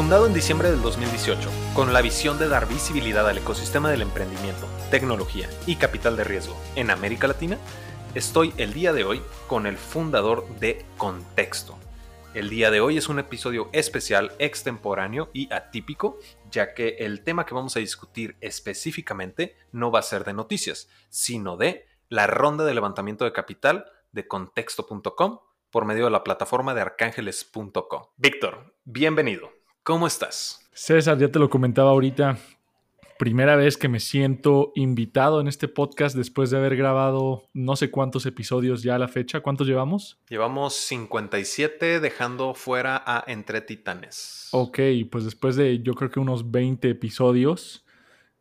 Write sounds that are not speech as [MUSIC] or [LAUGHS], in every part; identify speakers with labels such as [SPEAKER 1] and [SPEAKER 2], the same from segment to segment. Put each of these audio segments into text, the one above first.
[SPEAKER 1] Fundado en diciembre del 2018, con la visión de dar visibilidad al ecosistema del emprendimiento, tecnología y capital de riesgo en América Latina, estoy el día de hoy con el fundador de Contexto. El día de hoy es un episodio especial, extemporáneo y atípico, ya que el tema que vamos a discutir específicamente no va a ser de noticias, sino de la ronda de levantamiento de capital de contexto.com por medio de la plataforma de arcángeles.com. Víctor, bienvenido. ¿Cómo estás?
[SPEAKER 2] César, ya te lo comentaba ahorita. Primera vez que me siento invitado en este podcast después de haber grabado no sé cuántos episodios ya a la fecha. ¿Cuántos llevamos?
[SPEAKER 1] Llevamos 57 dejando fuera a Entre Titanes.
[SPEAKER 2] Ok, pues después de yo creo que unos 20 episodios,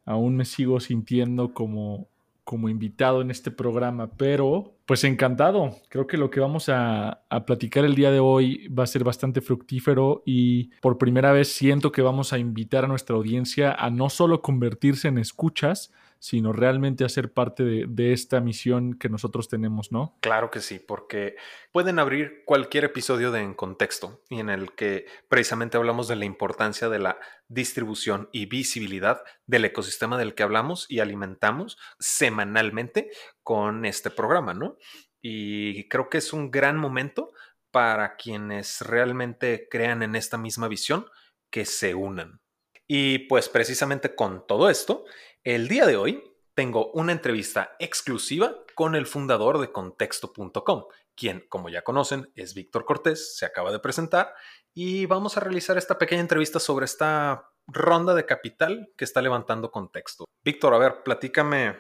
[SPEAKER 2] aún me sigo sintiendo como como invitado en este programa, pero pues encantado. Creo que lo que vamos a, a, platicar el día de hoy va a ser bastante fructífero y por primera vez siento que vamos a invitar a nuestra audiencia a no solo convertirse en escuchas, sino realmente hacer parte de, de, esta misión que nosotros tenemos, ¿no?
[SPEAKER 1] Claro que sí, porque pueden abrir cualquier episodio de En Contexto y en el que precisamente hablamos de la importancia de la distribución y visibilidad del ecosistema del que hablamos y alimentamos semanalmente con este programa, ¿no? Y creo que es un gran momento para quienes realmente crean en esta misma visión que se unan. Y pues precisamente con todo esto, el día de hoy tengo una entrevista exclusiva con el fundador de contexto.com, quien, como ya conocen, es Víctor Cortés, se acaba de presentar, y vamos a realizar esta pequeña entrevista sobre esta ronda de capital que está levantando contexto. Víctor, a ver, platícame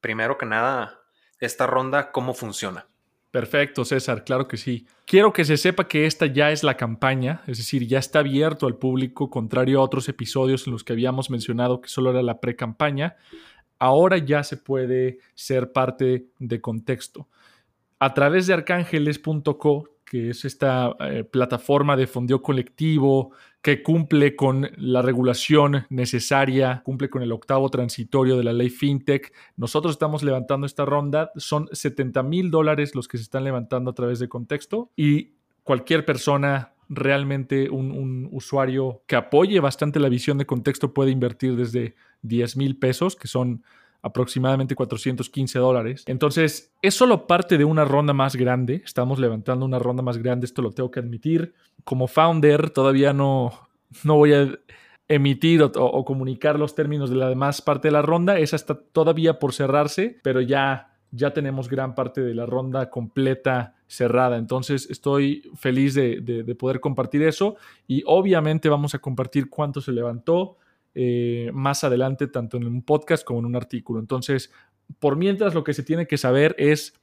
[SPEAKER 1] primero que nada esta ronda, cómo funciona.
[SPEAKER 2] Perfecto, César, claro que sí. Quiero que se sepa que esta ya es la campaña, es decir, ya está abierto al público, contrario a otros episodios en los que habíamos mencionado que solo era la pre-campaña. Ahora ya se puede ser parte de contexto. A través de arcángeles.co que es esta eh, plataforma de fondeo colectivo que cumple con la regulación necesaria, cumple con el octavo transitorio de la ley FinTech. Nosotros estamos levantando esta ronda, son 70 mil dólares los que se están levantando a través de contexto y cualquier persona realmente un, un, usuario que apoye bastante la visión de contexto puede invertir desde 10 mil pesos, que son aproximadamente 415 dólares. Entonces, es solo parte de una ronda más grande. Estamos levantando una ronda más grande, esto lo tengo que admitir. Como founder, todavía no, no voy a emitir o, comunicar los términos de la demás parte de la ronda. Esa está todavía por cerrarse, pero ya ya tenemos gran parte de la ronda completa cerrada. Entonces estoy feliz de, de, de, poder compartir eso y obviamente vamos a compartir cuánto se levantó, eh, más adelante, tanto en un podcast como en un artículo. Entonces, por mientras, lo que se tiene que saber es,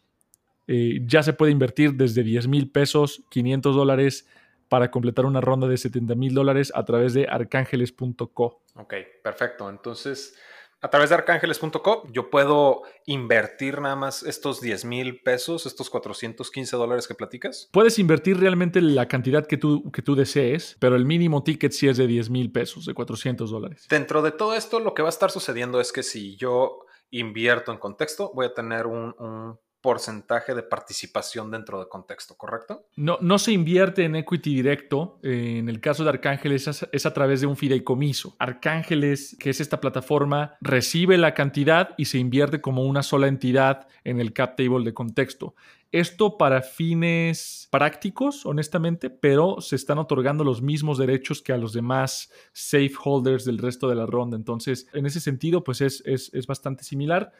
[SPEAKER 2] eh, ya se puede invertir desde 10 mil pesos, 500 dólares para completar una ronda de 70 mil dólares a través de arcángeles.co.
[SPEAKER 1] Ok, perfecto. Entonces, a través de arcángeles.co yo puedo invertir nada más estos 10 mil pesos, estos 415 dólares que platicas.
[SPEAKER 2] Puedes invertir realmente la cantidad que tú, que tú desees, pero el mínimo ticket sí es de 10 mil pesos, de 400 dólares.
[SPEAKER 1] Dentro de todo esto, lo que va a estar sucediendo es que si yo invierto en contexto, voy a tener un, un porcentaje de participación dentro de contexto, ¿correcto?
[SPEAKER 2] No, no se invierte en equity directo. En el caso de Arcángeles es, es, a través de un fideicomiso. Arcángeles, que es esta plataforma, recibe la cantidad y se invierte como una sola entidad en el cap table de contexto. Esto para fines prácticos, honestamente, pero se están otorgando los mismos derechos que a los demás safe holders del resto de la ronda. Entonces, en ese sentido, pues es, es, es bastante similar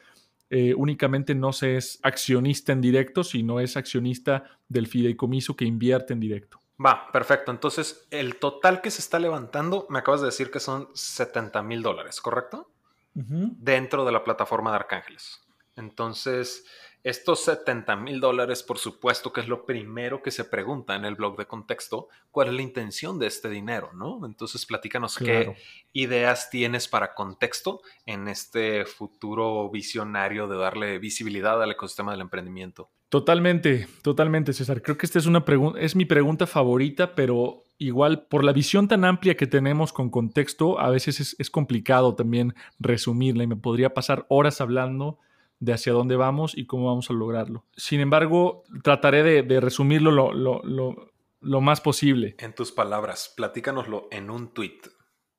[SPEAKER 2] eh, únicamente no se es accionista en directo, sino es accionista del fideicomiso que invierte en directo.
[SPEAKER 1] Va, perfecto. Entonces, el total que se está levantando, me acabas de decir que son 70 mil dólares, ¿correcto? Uh -huh. Dentro de la plataforma de Arcángeles. Entonces, estos 70 mil dólares, por supuesto que es lo primero que se pregunta en el blog de contexto, cuál es la intención de este dinero, ¿no? Entonces platícanos claro. qué ideas tienes para contexto en este futuro visionario de darle visibilidad al ecosistema del emprendimiento.
[SPEAKER 2] Totalmente, totalmente, César. Creo que esta es una pregunta, es mi pregunta favorita, pero igual por la visión tan amplia que tenemos con contexto, a veces es, es complicado también resumirla y me podría pasar horas hablando de hacia dónde vamos y cómo vamos a lograrlo. Sin embargo, trataré de, de resumirlo lo, lo, lo, lo más posible.
[SPEAKER 1] En tus palabras, platícanoslo en un tweet.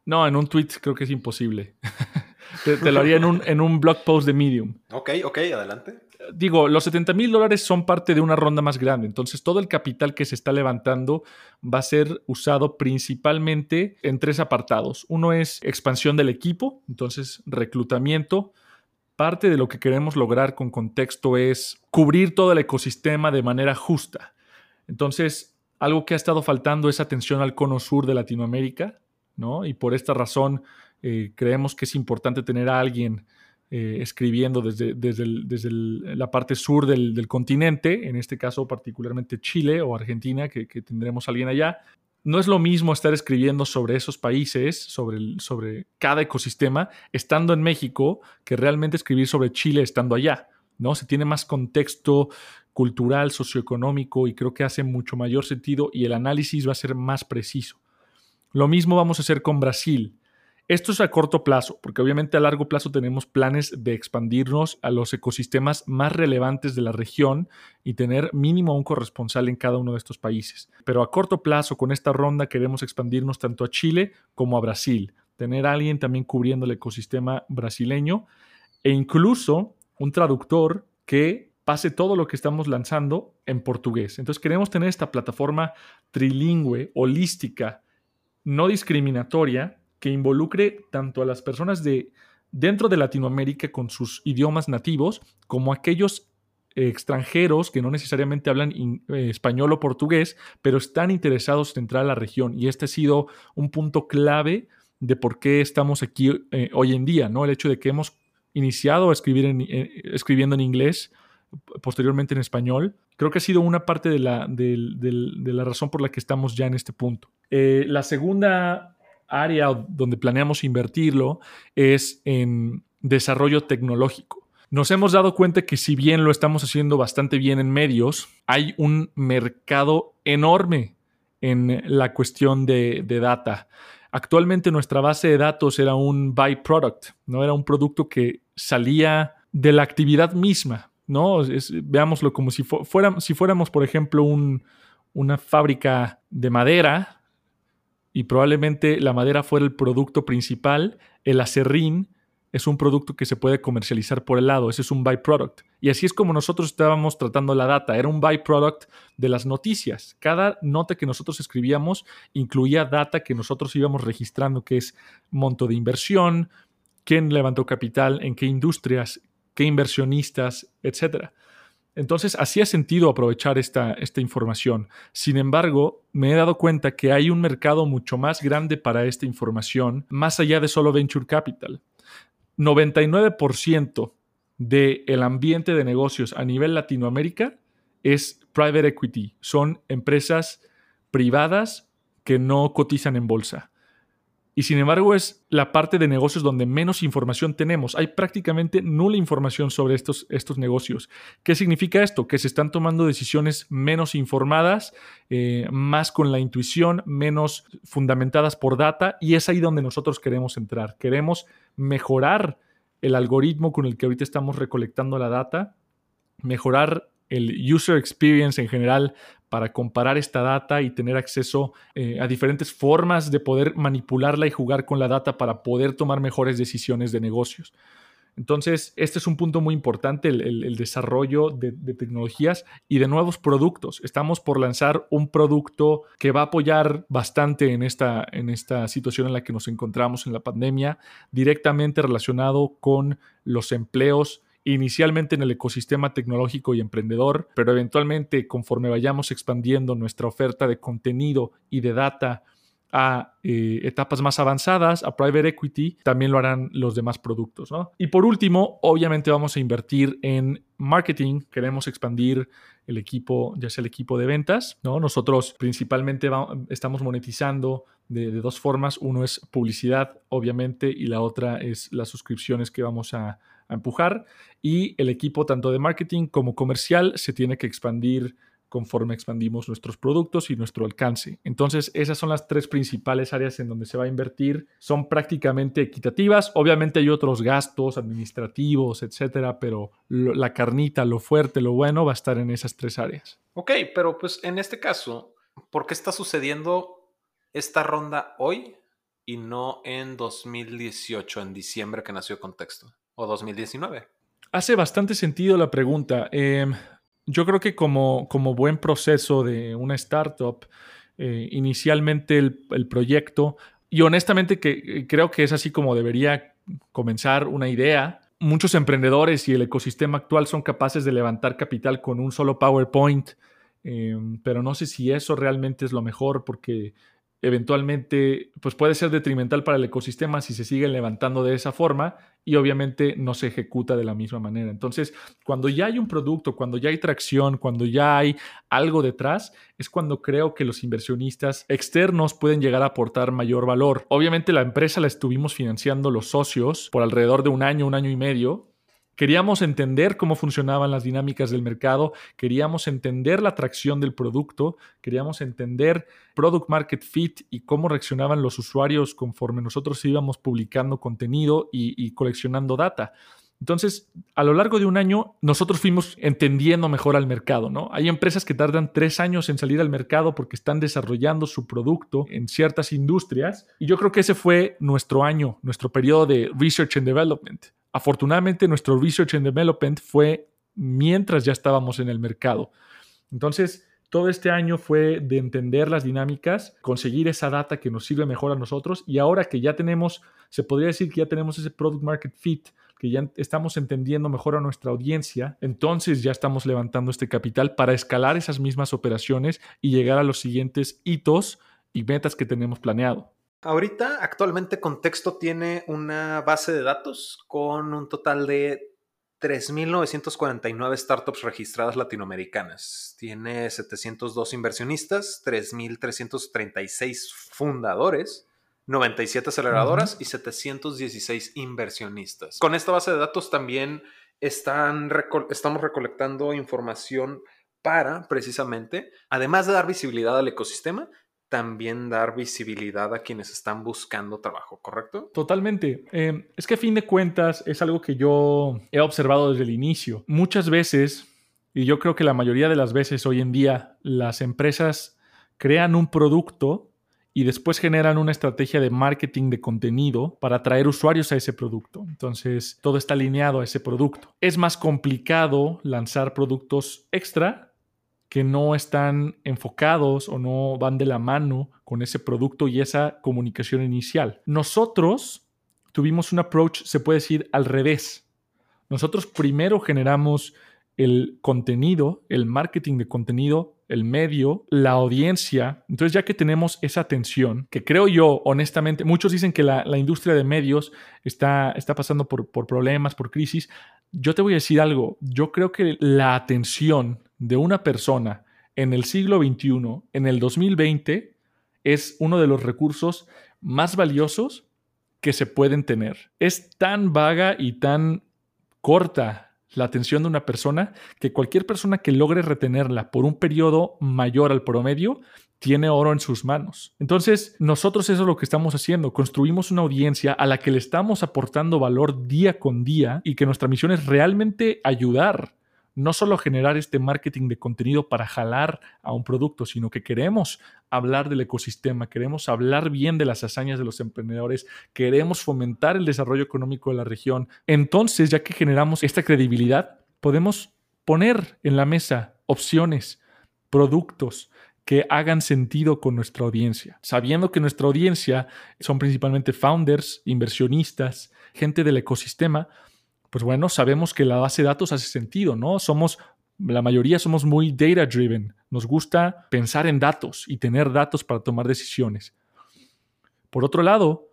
[SPEAKER 2] No, en un tweet creo que es imposible. [LAUGHS] te, lo haría en un, en un blog post de Medium.
[SPEAKER 1] Ok, ok, adelante.
[SPEAKER 2] Digo, los 70 mil dólares son parte de una ronda más grande, entonces todo el capital que se está levantando va a ser usado principalmente en tres apartados. Uno es expansión del equipo, entonces reclutamiento, parte de lo que queremos lograr con contexto es cubrir todo el ecosistema de manera justa. Entonces, algo que ha estado faltando es atención al cono sur de Latinoamérica, ¿no? Y por esta razón eh, creemos que es importante tener a alguien eh, escribiendo desde, desde, la parte sur del, continente, en este caso particularmente Chile o Argentina, que, que tendremos a alguien allá, no es lo mismo estar escribiendo sobre esos países, sobre, sobre cada ecosistema, estando en México, que realmente escribir sobre Chile estando allá. ¿no? Se tiene más contexto cultural, socioeconómico y creo que hace mucho mayor sentido y el análisis va a ser más preciso. Lo mismo vamos a hacer con Brasil. Esto es a corto plazo, porque obviamente a largo plazo tenemos planes de expandirnos a los ecosistemas más relevantes de la región y tener mínimo un corresponsal en cada uno de estos países. Pero a corto plazo, con esta ronda, queremos expandirnos tanto a Chile como a Brasil, tener a alguien también cubriendo el ecosistema brasileño e incluso un traductor que pase todo lo que estamos lanzando en portugués. Entonces queremos tener esta plataforma trilingüe, holística, no discriminatoria, que involucre tanto a las personas de dentro de Latinoamérica con sus idiomas nativos como aquellos extranjeros que no necesariamente hablan eh, español o portugués, pero están interesados en entrar a la región. Y este ha sido un punto clave de por qué estamos aquí eh, hoy en día, ¿no? El hecho de que hemos iniciado a escribir eh, escribiendo en inglés, posteriormente en español, creo que ha sido una parte de la, de la razón por la que estamos ya en este punto. la segunda área donde planeamos invertirlo es en desarrollo tecnológico. Nos hemos dado cuenta que si bien lo estamos haciendo bastante bien en medios, hay un mercado enorme en la cuestión de, data. Actualmente nuestra base de datos era un byproduct, no era un producto que salía de la actividad misma, ¿no? veámoslo como si, si fuéramos, por ejemplo, una fábrica de madera y probablemente la madera fuera el producto principal, el acerrín es un producto que se puede comercializar por el lado, ese es un byproduct. Y así es como nosotros estábamos tratando la data, era un byproduct de las noticias. Cada nota que nosotros escribíamos incluía data que nosotros íbamos registrando, que es monto de inversión, quién levantó capital, en qué industrias, qué inversionistas, etcétera. Entonces, hacía sentido aprovechar esta, esta, información. Sin embargo, me he dado cuenta que hay un mercado mucho más grande para esta información, más allá de solo Venture Capital. 99% del ambiente de negocios a nivel Latinoamérica es private equity. Son empresas privadas que no cotizan en bolsa y sin embargo es la parte de negocios donde menos información tenemos. Hay prácticamente nula información sobre estos, estos negocios. ¿Qué significa esto? Que se están tomando decisiones menos informadas, eh, más con la intuición, menos fundamentadas por data y es ahí donde nosotros queremos entrar. Queremos mejorar el algoritmo con el que ahorita estamos recolectando la data, mejorar el user experience en general para comparar esta data y tener acceso eh, a diferentes formas de poder manipularla y jugar con la data para poder tomar mejores decisiones de negocios. Entonces, este es un punto muy importante, el, desarrollo de, tecnologías y de nuevos productos. Estamos por lanzar un producto que va a apoyar bastante en esta, en esta situación en la que nos encontramos en la pandemia, directamente relacionado con los empleos inicialmente en el ecosistema tecnológico y emprendedor, pero eventualmente conforme vayamos expandiendo nuestra oferta de contenido y de data a eh, etapas más avanzadas, a private equity, también lo harán los demás productos. Y por último, obviamente vamos a invertir en marketing, queremos expandir el equipo, ya sea el equipo de ventas. ¿no? Nosotros principalmente estamos monetizando de, dos formas. Uno es publicidad, obviamente, y la otra es las suscripciones que vamos a, empujar y el equipo tanto de marketing como comercial se tiene que expandir conforme expandimos nuestros productos y nuestro alcance. Entonces, esas son las tres principales áreas en donde se va a invertir. Son prácticamente equitativas. Obviamente hay otros gastos administrativos, etcétera, pero la carnita, lo fuerte, lo bueno va a estar en esas tres áreas.
[SPEAKER 1] Ok, pero pues en este caso, ¿por qué está sucediendo esta ronda hoy y no en 2018, en diciembre que nació Contexto? ¿O 2019?
[SPEAKER 2] Hace bastante sentido la pregunta. Em, yo creo que como, como buen proceso de una startup, eh, inicialmente el, el, proyecto, y honestamente que eh, creo que es así como debería comenzar una idea. Muchos emprendedores y el ecosistema actual son capaces de levantar capital con un solo PowerPoint, em, pero no sé si eso realmente es lo mejor porque eventualmente pues puede ser detrimental para el ecosistema si se sigue levantando de esa forma y obviamente no se ejecuta de la misma manera. Entonces, cuando ya hay un producto, cuando ya hay tracción, cuando ya hay algo detrás, es cuando creo que los inversionistas externos pueden llegar a aportar mayor valor. Obviamente la empresa la estuvimos financiando los socios por alrededor de un año, un año y medio, Queríamos entender cómo funcionaban las dinámicas del mercado, queríamos entender la atracción del producto, queríamos entender product market fit y cómo reaccionaban los usuarios conforme nosotros íbamos publicando contenido y, coleccionando data. Entonces, a lo largo de un año, nosotros fuimos entendiendo mejor al mercado, ¿no? Hay empresas que tardan tres años en salir al mercado porque están desarrollando su producto en ciertas industrias. Y yo creo que ese fue nuestro año, nuestro periodo de research and development. Afortunadamente, nuestro research and development fue mientras ya estábamos en el mercado. Entonces, todo este año fue de entender las dinámicas, conseguir esa data que nos sirve mejor a nosotros y ahora que ya tenemos, se podría decir que ya tenemos ese product market fit, que ya estamos entendiendo mejor a nuestra audiencia, entonces ya estamos levantando este capital para escalar esas mismas operaciones y llegar a los siguientes hitos y metas que tenemos planeado.
[SPEAKER 1] Ahorita, actualmente, Contexto tiene una base de datos con un total de 3.949 startups registradas latinoamericanas. Tiene 702 inversionistas, 3.336 fundadores, 97 aceleradoras y 716 inversionistas. Con esta base de datos también están estamos recolectando información para, precisamente, además de dar visibilidad al ecosistema, también dar visibilidad a quienes están buscando trabajo, ¿correcto?
[SPEAKER 2] Totalmente. Em, es que a fin de cuentas es algo que yo he observado desde el inicio. Muchas veces, y yo creo que la mayoría de las veces hoy en día, las empresas crean un producto y después generan una estrategia de marketing de contenido para atraer usuarios a ese producto. Entonces, todo está alineado a ese producto. Es más complicado lanzar productos extra que no están enfocados o no van de la mano con ese producto y esa comunicación inicial. Nosotros tuvimos un approach, se puede decir, al revés. Nosotros primero generamos el contenido, el marketing de contenido, el medio, la audiencia. Entonces ya que tenemos esa atención, que creo yo, honestamente, muchos dicen que la, industria de medios está, está pasando por, por problemas, por crisis. Yo te voy a decir algo, yo creo que la atención de una persona en el siglo XXI, en el 2020, es uno de los recursos más valiosos que se pueden tener. Es tan vaga y tan corta la atención de una persona que cualquier persona que logre retenerla por un periodo mayor al promedio tiene oro en sus manos. Entonces, nosotros eso es lo que estamos haciendo. Construimos una audiencia a la que le estamos aportando valor día con día y que nuestra misión es realmente ayudar no solo generar este marketing de contenido para jalar a un producto, sino que queremos hablar del ecosistema, queremos hablar bien de las hazañas de los emprendedores, queremos fomentar el desarrollo económico de la región. Entonces, ya que generamos esta credibilidad, podemos poner en la mesa opciones, productos, que hagan sentido con nuestra audiencia, sabiendo que nuestra audiencia son principalmente founders, inversionistas, gente del ecosistema, pues bueno, sabemos que la base de datos hace sentido, ¿no? Somos, la mayoría somos muy data driven. Nos gusta pensar en datos y tener datos para tomar decisiones. Por otro lado,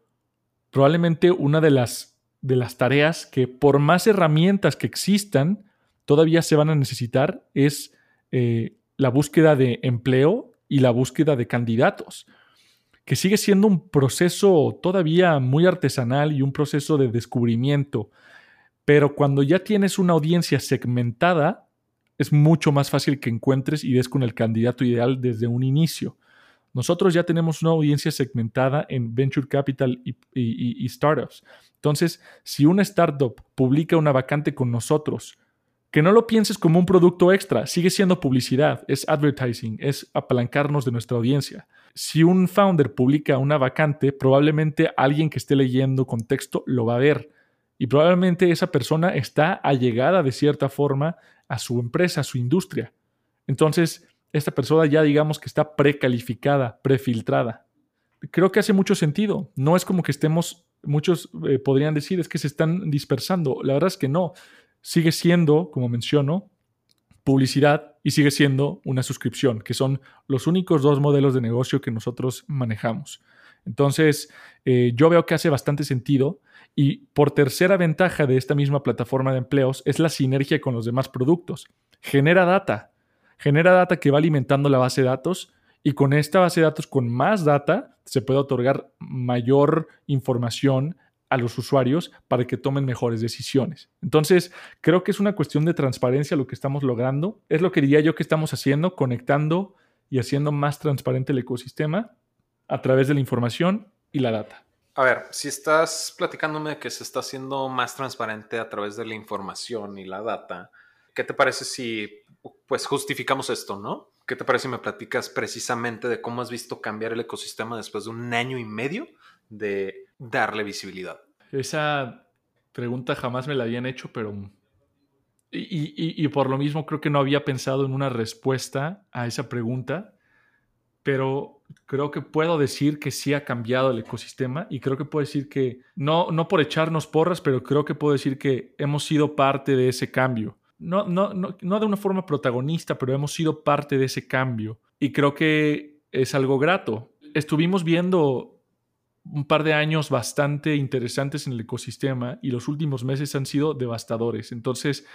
[SPEAKER 2] probablemente una de las, de las tareas que por más herramientas que existan, todavía se van a necesitar es eh, la búsqueda de empleo y la búsqueda de candidatos, que sigue siendo un proceso todavía muy artesanal y un proceso de descubrimiento pero cuando ya tienes una audiencia segmentada, es mucho más fácil que encuentres y des con el candidato ideal desde un inicio. Nosotros ya tenemos una audiencia segmentada en Venture Capital y, startups. Entonces, si una startup publica una vacante con nosotros Que no lo pienses como un producto extra, sigue siendo publicidad, es advertising, es apalancarnos de nuestra audiencia. Si un founder publica una vacante, probablemente alguien que esté leyendo contexto lo va a ver y probablemente esa persona está allegada de cierta forma a su empresa, a su industria. Entonces, esta persona ya digamos que está precalificada, prefiltrada. Creo que hace mucho sentido. No es como que estemos, muchos eh, podrían decir, es que se están dispersando. La verdad es que no. Sigue siendo, como menciono, publicidad y sigue siendo una suscripción, que son los únicos dos modelos de negocio que nosotros manejamos. Entonces, eh, yo veo que hace bastante sentido y por tercera ventaja de esta misma plataforma de empleos es la sinergia con los demás productos. Genera data, genera data que va alimentando la base de datos y con esta base de datos, con más data, se puede otorgar mayor información a los usuarios para que tomen mejores decisiones. Entonces, creo que es una cuestión de transparencia lo que estamos logrando. Es lo que diría yo que estamos haciendo, conectando y haciendo más transparente el ecosistema a través de la información y la data.
[SPEAKER 1] A ver, si estás platicándome que se está haciendo más transparente a través de la información y la data, ¿qué te parece si pues justificamos esto, no? ¿Qué te parece si me platicas precisamente de cómo has visto cambiar el ecosistema después de un año y medio de darle visibilidad?
[SPEAKER 2] Esa pregunta jamás me la habían hecho, pero... Y, y por lo mismo creo que no había pensado en una respuesta a esa pregunta, pero creo que puedo decir que sí ha cambiado el ecosistema y creo que puedo decir que, no, no por echarnos porras, pero creo que puedo decir que hemos sido parte de ese cambio no, no, no, no de una forma protagonista, pero hemos sido parte de ese cambio. Y creo que es algo grato. Estuvimos viendo un par de años bastante interesantes en el ecosistema y los últimos meses han sido devastadores. Entonces,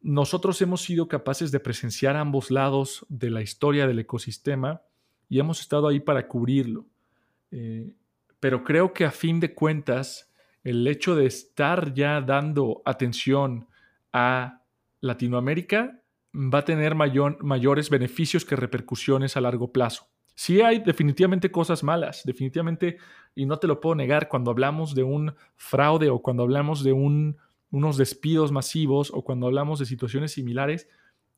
[SPEAKER 2] nosotros hemos sido capaces de presenciar ambos lados de la historia del ecosistema y hemos estado ahí para cubrirlo. Eh, pero creo que a fin de cuentas, el hecho de estar ya dando atención a Latinoamérica va a tener mayores beneficios que repercusiones a largo plazo. Sí hay definitivamente cosas malas, definitivamente, y no te lo puedo negar, cuando hablamos de un fraude o cuando hablamos de unos despidos masivos o cuando hablamos de situaciones similares,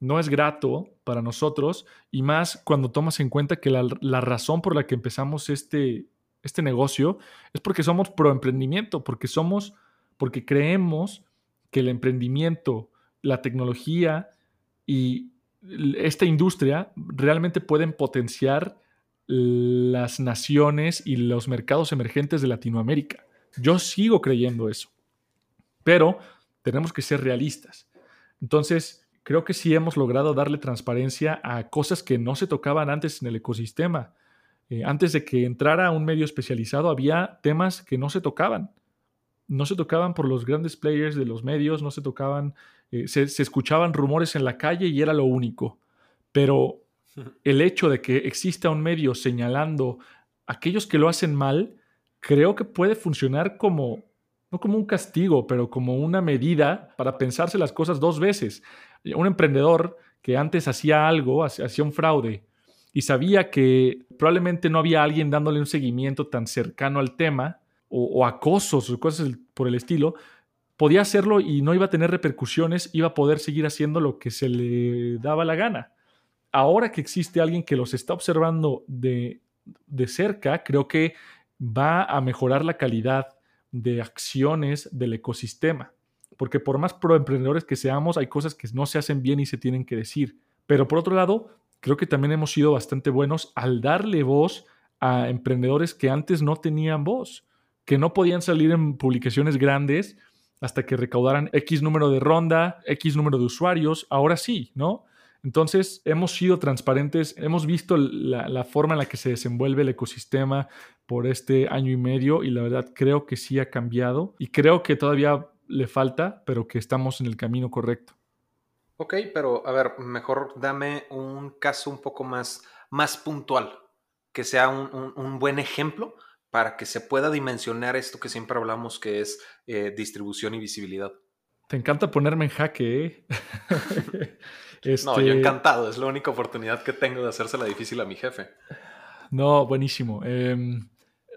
[SPEAKER 2] no es grato para nosotros y más cuando tomas en cuenta que la, razón por la que empezamos este, este negocio es porque somos pro emprendimiento, porque somos, porque creemos que el emprendimiento la tecnología y esta industria realmente pueden potenciar las naciones y los mercados emergentes de Latinoamérica. Yo sigo creyendo eso, pero tenemos que ser realistas. Entonces, creo que sí hemos logrado darle transparencia a cosas que no se tocaban antes en el ecosistema. Eh, antes de que entrara un medio especializado, había temas que no se tocaban. No se tocaban por los grandes players de los medios, no se tocaban eh, se, escuchaban rumores en la calle y era lo único. Pero [LAUGHS] el hecho de que exista un medio señalando a aquellos que lo hacen mal, creo que puede funcionar como, no como un castigo, pero como una medida para pensarse las cosas dos veces. Un emprendedor que antes hacía algo, hacía un fraude, y sabía que probablemente no había alguien dándole un seguimiento tan cercano al tema, o, o acosos o cosas por el estilo, podía hacerlo y no iba a tener repercusiones, iba a poder seguir haciendo lo que se le daba la gana. Ahora que existe alguien que los está observando de, cerca, creo que va a mejorar la calidad de acciones del ecosistema. Porque por más proemprendedores que seamos, hay cosas que no se hacen bien y se tienen que decir. Pero por otro lado, creo que también hemos sido bastante buenos al darle voz a emprendedores que antes no tenían voz, que no podían salir en publicaciones grandes hasta que recaudaran X número de ronda, X número de usuarios, ahora sí, ¿no? Entonces, hemos sido transparentes, hemos visto la, forma en la que se desenvuelve el ecosistema por este año y medio y la verdad creo que sí ha cambiado y creo que todavía le falta, pero que estamos en el camino correcto.
[SPEAKER 1] Ok, pero a ver, mejor dame un caso un poco más, más puntual, que sea un buen ejemplo para que se pueda dimensionar esto que siempre hablamos que es eh, distribución y visibilidad.
[SPEAKER 2] Te encanta ponerme en jaque, ¿eh? [LAUGHS] [LAUGHS]
[SPEAKER 1] No, yo este encantado, es la única oportunidad que tengo de hacérsela difícil a mi jefe.
[SPEAKER 2] No, buenísimo. Em,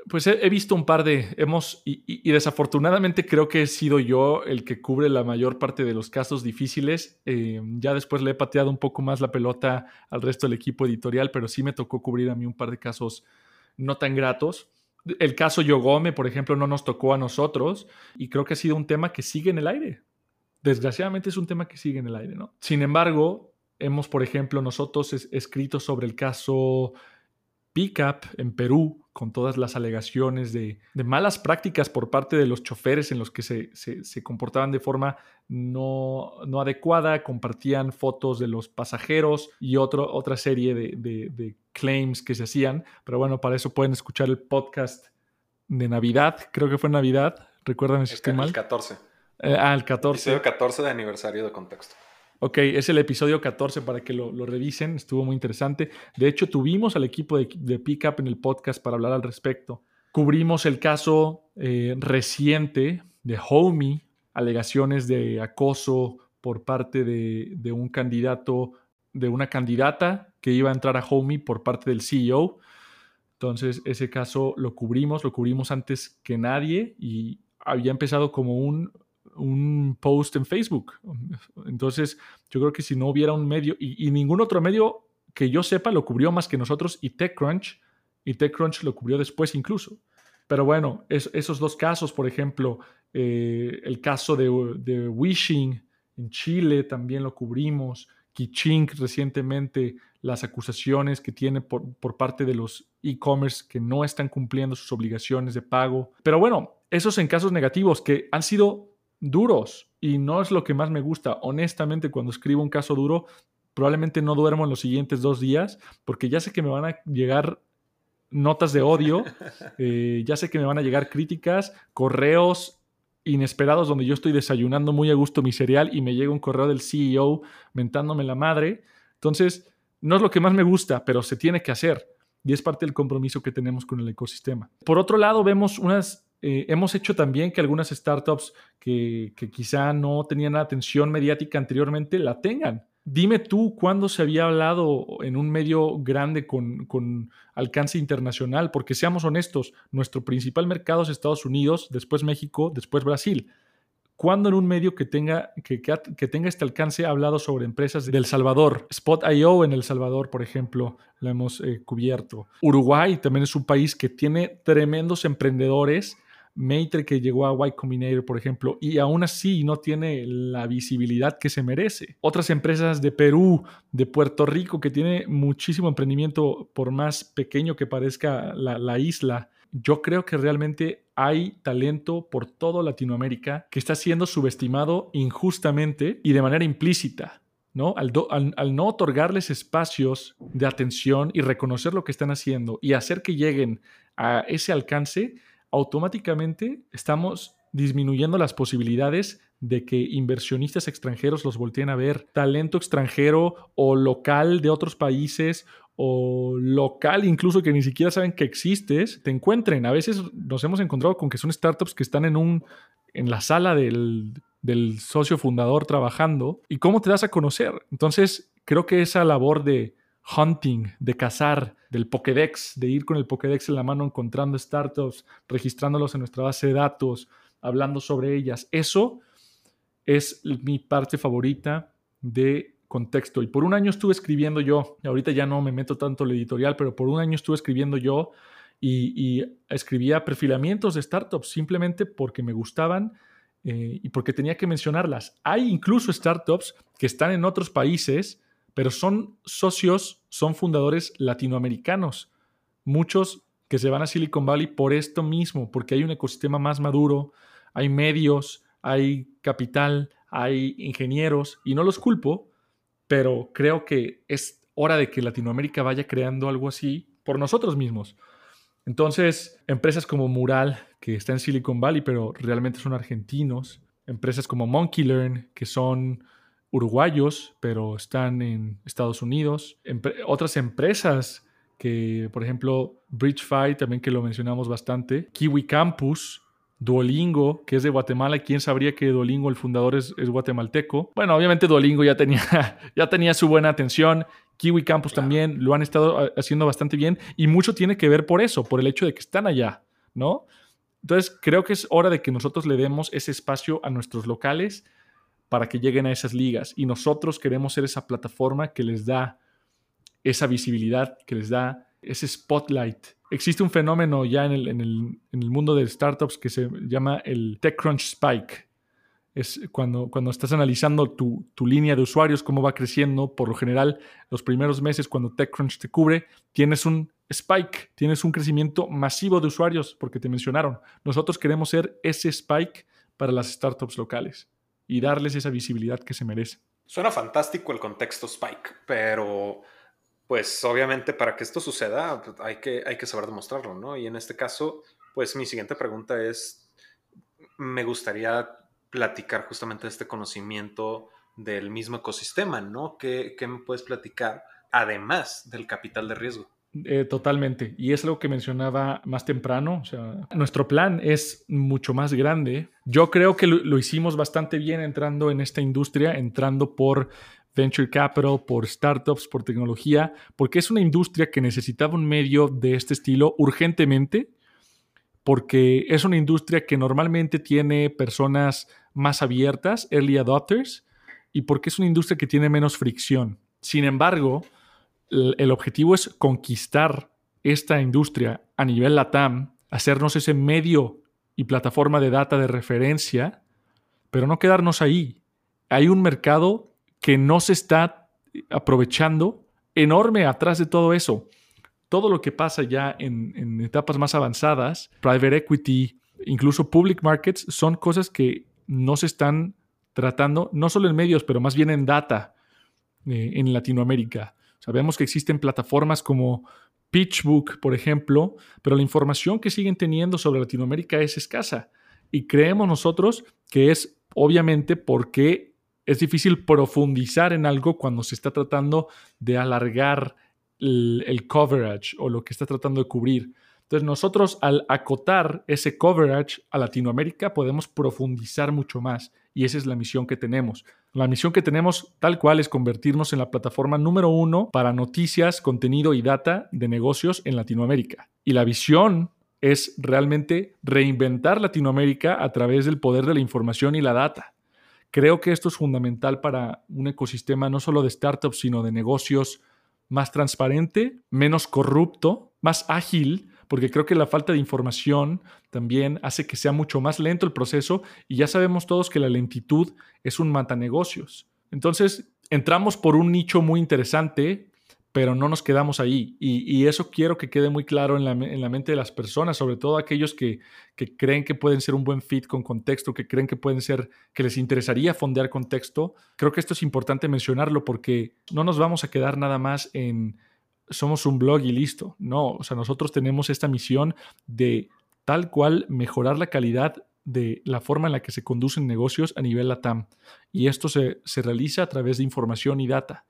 [SPEAKER 2] Pues he, visto un par de, hemos, y, desafortunadamente creo que he sido yo el que cubre la mayor parte de los casos difíciles. Eh, ya después le he pateado un poco más la pelota al resto del equipo editorial, pero sí me tocó cubrir a mí un par de casos no tan gratos. El caso Yogome, por ejemplo, no nos tocó a nosotros y creo que ha sido un tema que sigue en el aire. Desgraciadamente es un tema que sigue en el aire, ¿no? Sin embargo, hemos, por ejemplo, nosotros escrito sobre el caso Pickup en Perú, con todas las alegaciones de, malas prácticas por parte de los choferes en los que se, comportaban de forma no, adecuada, compartían fotos de los pasajeros y otro, otra serie de, claims que se hacían. Pero bueno, para eso pueden escuchar el podcast de Navidad, creo que fue Navidad, recuérdame si estoy mal.
[SPEAKER 1] El 14.
[SPEAKER 2] Eh, ah, el 14.
[SPEAKER 1] El 14 de aniversario de contexto.
[SPEAKER 2] Ok, es el episodio 14 para que lo, revisen, estuvo muy interesante. De hecho, tuvimos al equipo de, Pickup en el podcast para hablar al respecto. Cubrimos el caso eh, reciente de Homey, alegaciones de acoso por parte de, un candidato, de una candidata que iba a entrar a Homey por parte del CEO. Entonces, ese caso lo cubrimos, lo cubrimos antes que nadie y había empezado como un un post en Facebook. Entonces, yo creo que si no hubiera un medio, y, ningún otro medio que yo sepa lo cubrió más que nosotros, y TechCrunch, y TechCrunch lo cubrió después incluso. Pero bueno, esos dos casos, por ejemplo, eh, el caso de, Wishing en Chile también lo cubrimos, Kichink recientemente, las acusaciones que tiene por, por parte de los e-commerce que no están cumpliendo sus obligaciones de pago. Pero bueno, esos en casos negativos que han sido duros y no es lo que más me gusta. Honestamente, cuando escribo un caso duro, probablemente no duermo en los siguientes dos días porque ya sé que me van a llegar notas de odio, [LAUGHS] eh, ya sé que me van a llegar críticas, correos inesperados donde yo estoy desayunando muy a gusto mi cereal y me llega un correo del CEO mentándome la madre. Entonces, no es lo que más me gusta, pero se tiene que hacer y es parte del compromiso que tenemos con el ecosistema. Por otro lado, vemos unas eh, hemos hecho también que algunas startups que, quizá no tenían atención mediática anteriormente la tengan. Dime tú cuándo se había hablado en un medio grande con, con, alcance internacional, porque seamos honestos, nuestro principal mercado es Estados Unidos, después México, después Brasil. ¿Cuándo en un medio que tenga, que, que, tenga este alcance ha hablado sobre empresas del Salvador? Spot.io en El Salvador, por ejemplo, la hemos eh, cubierto. Uruguay también es un país que tiene tremendos emprendedores Maitre que llegó a Y Combinator, por ejemplo, y aún así no tiene la visibilidad que se merece. Otras empresas de Perú, de Puerto Rico, que tiene muchísimo emprendimiento, por más pequeño que parezca la, isla, yo creo que realmente hay talento por toda Latinoamérica que está siendo subestimado injustamente y de manera implícita. ¿no? Al, al, no otorgarles espacios de atención y reconocer lo que están haciendo y hacer que lleguen a ese alcance, automáticamente estamos disminuyendo las posibilidades de que inversionistas extranjeros los volteen a ver, talento extranjero o local de otros países o local incluso que ni siquiera saben que existes, te encuentren. A veces nos hemos encontrado con que son startups que están en un en la sala del, del socio fundador trabajando y cómo te das a conocer. Entonces, creo que esa labor de hunting, de cazar, del Pokédex, de ir con el Pokédex en la mano encontrando startups, registrándolos en nuestra base de datos, hablando sobre ellas. Eso es mi parte favorita de contexto. Y por un año estuve escribiendo yo, ahorita ya no me meto tanto en el editorial, pero por un año estuve escribiendo yo y, escribía perfilamientos de startups simplemente porque me gustaban eh, y porque tenía que mencionarlas. Hay incluso startups que están en otros países pero son socios, son fundadores latinoamericanos. Muchos que se van a Silicon Valley por esto mismo, porque hay un ecosistema más maduro, hay medios, hay capital, hay ingenieros, y no los culpo, pero creo que es hora de que Latinoamérica vaya creando algo así por nosotros mismos. Entonces, empresas como Mural, que está en Silicon Valley, pero realmente son argentinos, empresas como Monkey Learn, que son uruguayos, pero están en Estados Unidos. otras empresas que, por ejemplo, BridgeFi, también que lo mencionamos bastante, Kiwi Campus, Duolingo, que es de Guatemala. ¿Quién sabría que Duolingo, el fundador, es, guatemalteco? Bueno, obviamente Duolingo ya tenía, [LAUGHS] ya tenía su buena atención. Kiwi Campus también lo han estado haciendo bastante bien y mucho tiene que ver por eso, por el hecho de que están allá. ¿no? Entonces, creo que es hora de que nosotros le demos ese espacio a nuestros locales para que lleguen a esas ligas. Y nosotros queremos ser esa plataforma que les da esa visibilidad, que les da ese spotlight. Existe un fenómeno ya en el, en el, mundo de startups que se llama el TechCrunch Spike. Es cuando, cuando estás analizando tu, tu, línea de usuarios, cómo va creciendo. Por lo general, los primeros meses, cuando TechCrunch te cubre, tienes un spike, tienes un crecimiento masivo de usuarios, porque te mencionaron. Nosotros queremos ser ese spike para las startups locales y darles esa visibilidad que se merece.
[SPEAKER 1] Suena fantástico el contexto Spike, pero pues obviamente para que esto suceda pues, hay que, hay que saber demostrarlo, ¿no? Y en este caso, pues mi siguiente pregunta es, me gustaría platicar justamente este conocimiento del mismo ecosistema, ¿no? ¿Qué, qué me puedes platicar además del capital de riesgo?
[SPEAKER 2] Eh, totalmente. Y es lo que mencionaba más temprano. O sea, nuestro plan es mucho más grande. Yo creo que lo, hicimos bastante bien entrando en esta industria, entrando por venture capital, por startups, por tecnología, porque es una industria que necesitaba un medio de este estilo urgentemente, porque es una industria que normalmente tiene personas más abiertas, early adopters, y porque es una industria que tiene menos fricción. Sin embargo, el objetivo es conquistar esta industria a nivel LATAM, hacernos ese medio y plataforma de data de referencia, pero no quedarnos ahí. Hay un mercado que no se está aprovechando enorme atrás de todo eso. Todo lo que pasa ya en, etapas más avanzadas, private equity, incluso public markets, son cosas que no se están tratando, no solo en medios, pero más bien en data eh, en Latinoamérica. Sabemos que existen plataformas como PitchBook, por ejemplo, pero la información que siguen teniendo sobre Latinoamérica es escasa. Y creemos nosotros que es obviamente porque es difícil profundizar en algo cuando se está tratando de alargar el, coverage o lo que está tratando de cubrir. Entonces nosotros al acotar ese coverage a Latinoamérica podemos profundizar mucho más y esa es la misión que tenemos. La misión que tenemos tal cual es convertirnos en la plataforma número uno para noticias, contenido y data de negocios en Latinoamérica. Y la visión es realmente reinventar Latinoamérica a través del poder de la información y la data. Creo que esto es fundamental para un ecosistema no solo de startups, sino de negocios más transparente, menos corrupto, más ágil, porque creo que la falta de información también hace que sea mucho más lento el proceso y ya sabemos todos que la lentitud es un matanegocios. Entonces, entramos por un nicho muy interesante, pero no nos quedamos ahí. Y, eso quiero que quede muy claro en la, mente de las personas, sobre todo aquellos que, que, creen que pueden ser un buen fit con contexto, que creen que pueden ser, que les interesaría fondear contexto. Creo que esto es importante mencionarlo porque no nos vamos a quedar nada más en somos un blog y listo. No, o sea, nosotros tenemos esta misión de tal cual mejorar la calidad de la forma en la que se conducen negocios a nivel LATAM. Y esto se, realiza a través de información y data.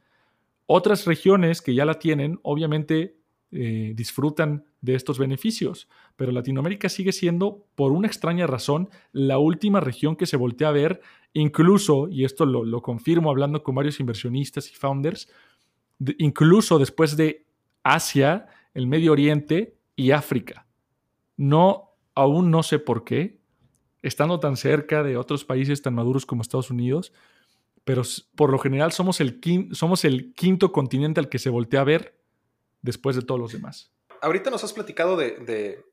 [SPEAKER 2] Otras regiones que ya la tienen, obviamente, eh, disfrutan de estos beneficios, pero Latinoamérica sigue siendo, por una extraña razón, la última región que se voltea a ver, incluso, y esto lo, lo confirmo hablando con varios inversionistas y founders, incluso después de Asia, el Medio Oriente y África. No, aún no sé por qué, estando tan cerca de otros países tan maduros como Estados Unidos, pero por lo general somos el, somos el quinto continente al que se voltea a ver después de todos los demás.
[SPEAKER 1] Ahorita nos has platicado de,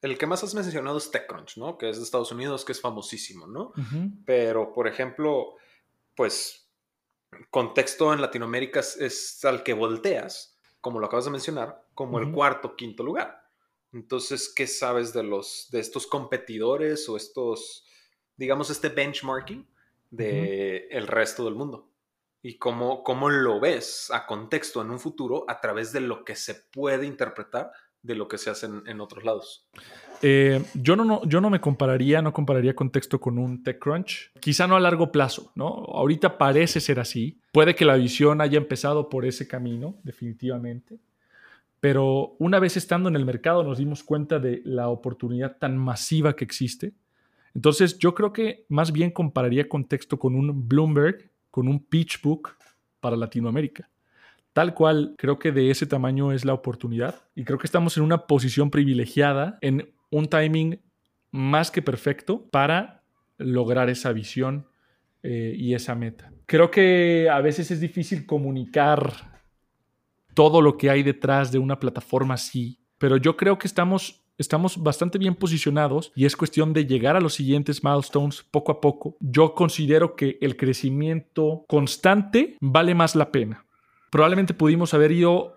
[SPEAKER 1] el que más has mencionado es TechCrunch, ¿no? Que es de Estados Unidos, que es famosísimo, ¿no? Pero, por ejemplo, pues contexto en Latinoamérica es, al que volteas, como lo acabas de mencionar, como el cuarto, quinto lugar. Entonces, ¿qué sabes de los de estos competidores o estos, digamos, este benchmarking de el resto del mundo? Y cómo, cómo lo ves a contexto en un futuro a través de lo que se puede interpretar de lo que se hace en, otros lados.
[SPEAKER 2] Eh, yo, no, no, yo no me compararía, no compararía contexto con un TechCrunch. Quizá no a largo plazo, ¿no? Ahorita parece ser así. Puede que la visión haya empezado por ese camino, definitivamente. Pero una vez estando en el mercado nos dimos cuenta de la oportunidad tan masiva que existe. Entonces yo creo que más bien compararía contexto con un Bloomberg, con un PitchBook para Latinoamérica. Tal cual, creo que de ese tamaño es la oportunidad y creo que estamos en una posición privilegiada en un timing más que perfecto para lograr esa visión eh, y esa meta. Creo que a veces es difícil comunicar todo lo que hay detrás de una plataforma así, pero yo creo que estamos estamos bastante bien posicionados y es cuestión de llegar a los siguientes milestones poco a poco. Yo considero que el crecimiento constante vale más la pena. Probablemente pudimos haber ido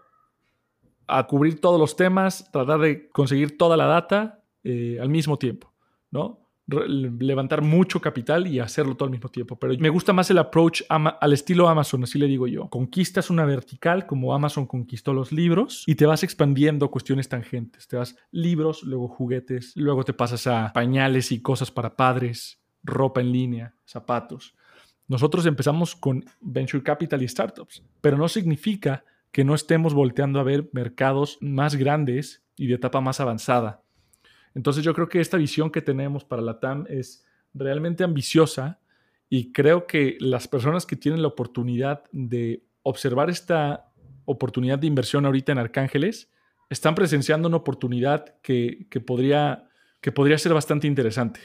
[SPEAKER 2] a cubrir todos los temas, tratar de conseguir toda la data eh, al mismo tiempo, ¿no? levantar mucho capital y hacerlo todo al mismo tiempo. Pero me gusta más el approach al estilo Amazon, así le digo yo. Conquistas una vertical como Amazon conquistó los libros y te vas expandiendo cuestiones tangentes. Te vas libros, luego juguetes, luego te pasas a pañales y cosas para padres, ropa en línea, zapatos. Nosotros empezamos con Venture Capital y Startups, pero no significa que no estemos volteando a ver mercados más grandes y de etapa más avanzada. Entonces yo creo que esta visión que tenemos para la TAM es realmente ambiciosa y creo que las personas que tienen la oportunidad de observar esta oportunidad de inversión ahorita en Arcángeles están presenciando una oportunidad que, que podría, que podría ser bastante interesante.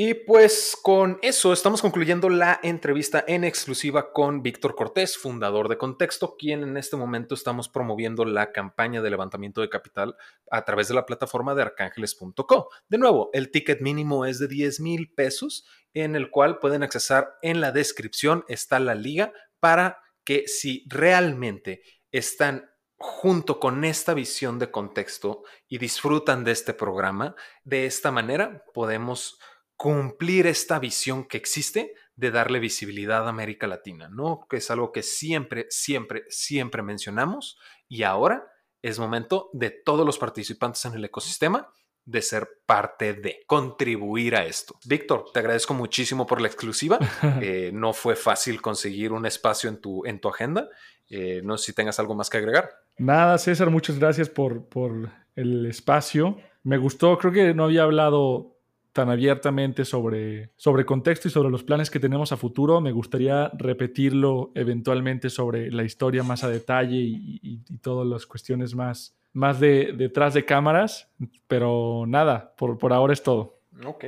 [SPEAKER 1] Y pues con eso estamos concluyendo la entrevista en exclusiva con Víctor Cortés, fundador de Contexto, quien en este momento estamos promoviendo la campaña de levantamiento de capital a través de la plataforma de arcángeles.co. De nuevo, el ticket mínimo es de 10 mil pesos, en el cual pueden accesar en la descripción, está la liga para que si realmente están junto con esta visión de contexto y disfrutan de este programa, de esta manera podemos cumplir esta visión que existe de darle visibilidad a América Latina, ¿no? Que es algo que siempre, siempre, siempre mencionamos y ahora es momento de todos los participantes en el ecosistema de ser parte de, contribuir a esto. Víctor, te agradezco muchísimo por la exclusiva. [LAUGHS] Eh, no fue fácil conseguir un espacio en tu, en tu agenda. Eh, no sé si tengas algo más que agregar.
[SPEAKER 2] Nada, César, muchas gracias por, por el espacio. Me gustó, creo que no había hablado tan abiertamente sobre, sobre contexto y sobre los planes que tenemos a futuro. Me gustaría repetirlo eventualmente sobre la historia más a detalle y, todas las cuestiones más, más de, detrás de cámaras. Pero nada, por, por ahora es todo.
[SPEAKER 1] Ok.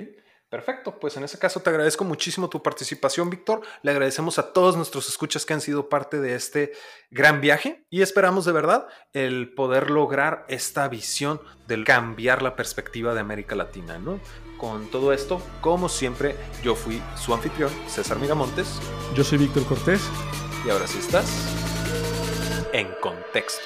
[SPEAKER 1] Perfecto, pues en ese caso te agradezco muchísimo tu participación, Víctor. Le agradecemos a todos nuestros escuchas que han sido parte de este gran viaje y esperamos de verdad el poder lograr esta visión del cambiar la perspectiva de América Latina, ¿no? Con todo esto, como siempre, yo fui su anfitrión, César Miramontes.
[SPEAKER 2] Yo soy Víctor Cortés.
[SPEAKER 1] Y ahora sí estás en contexto.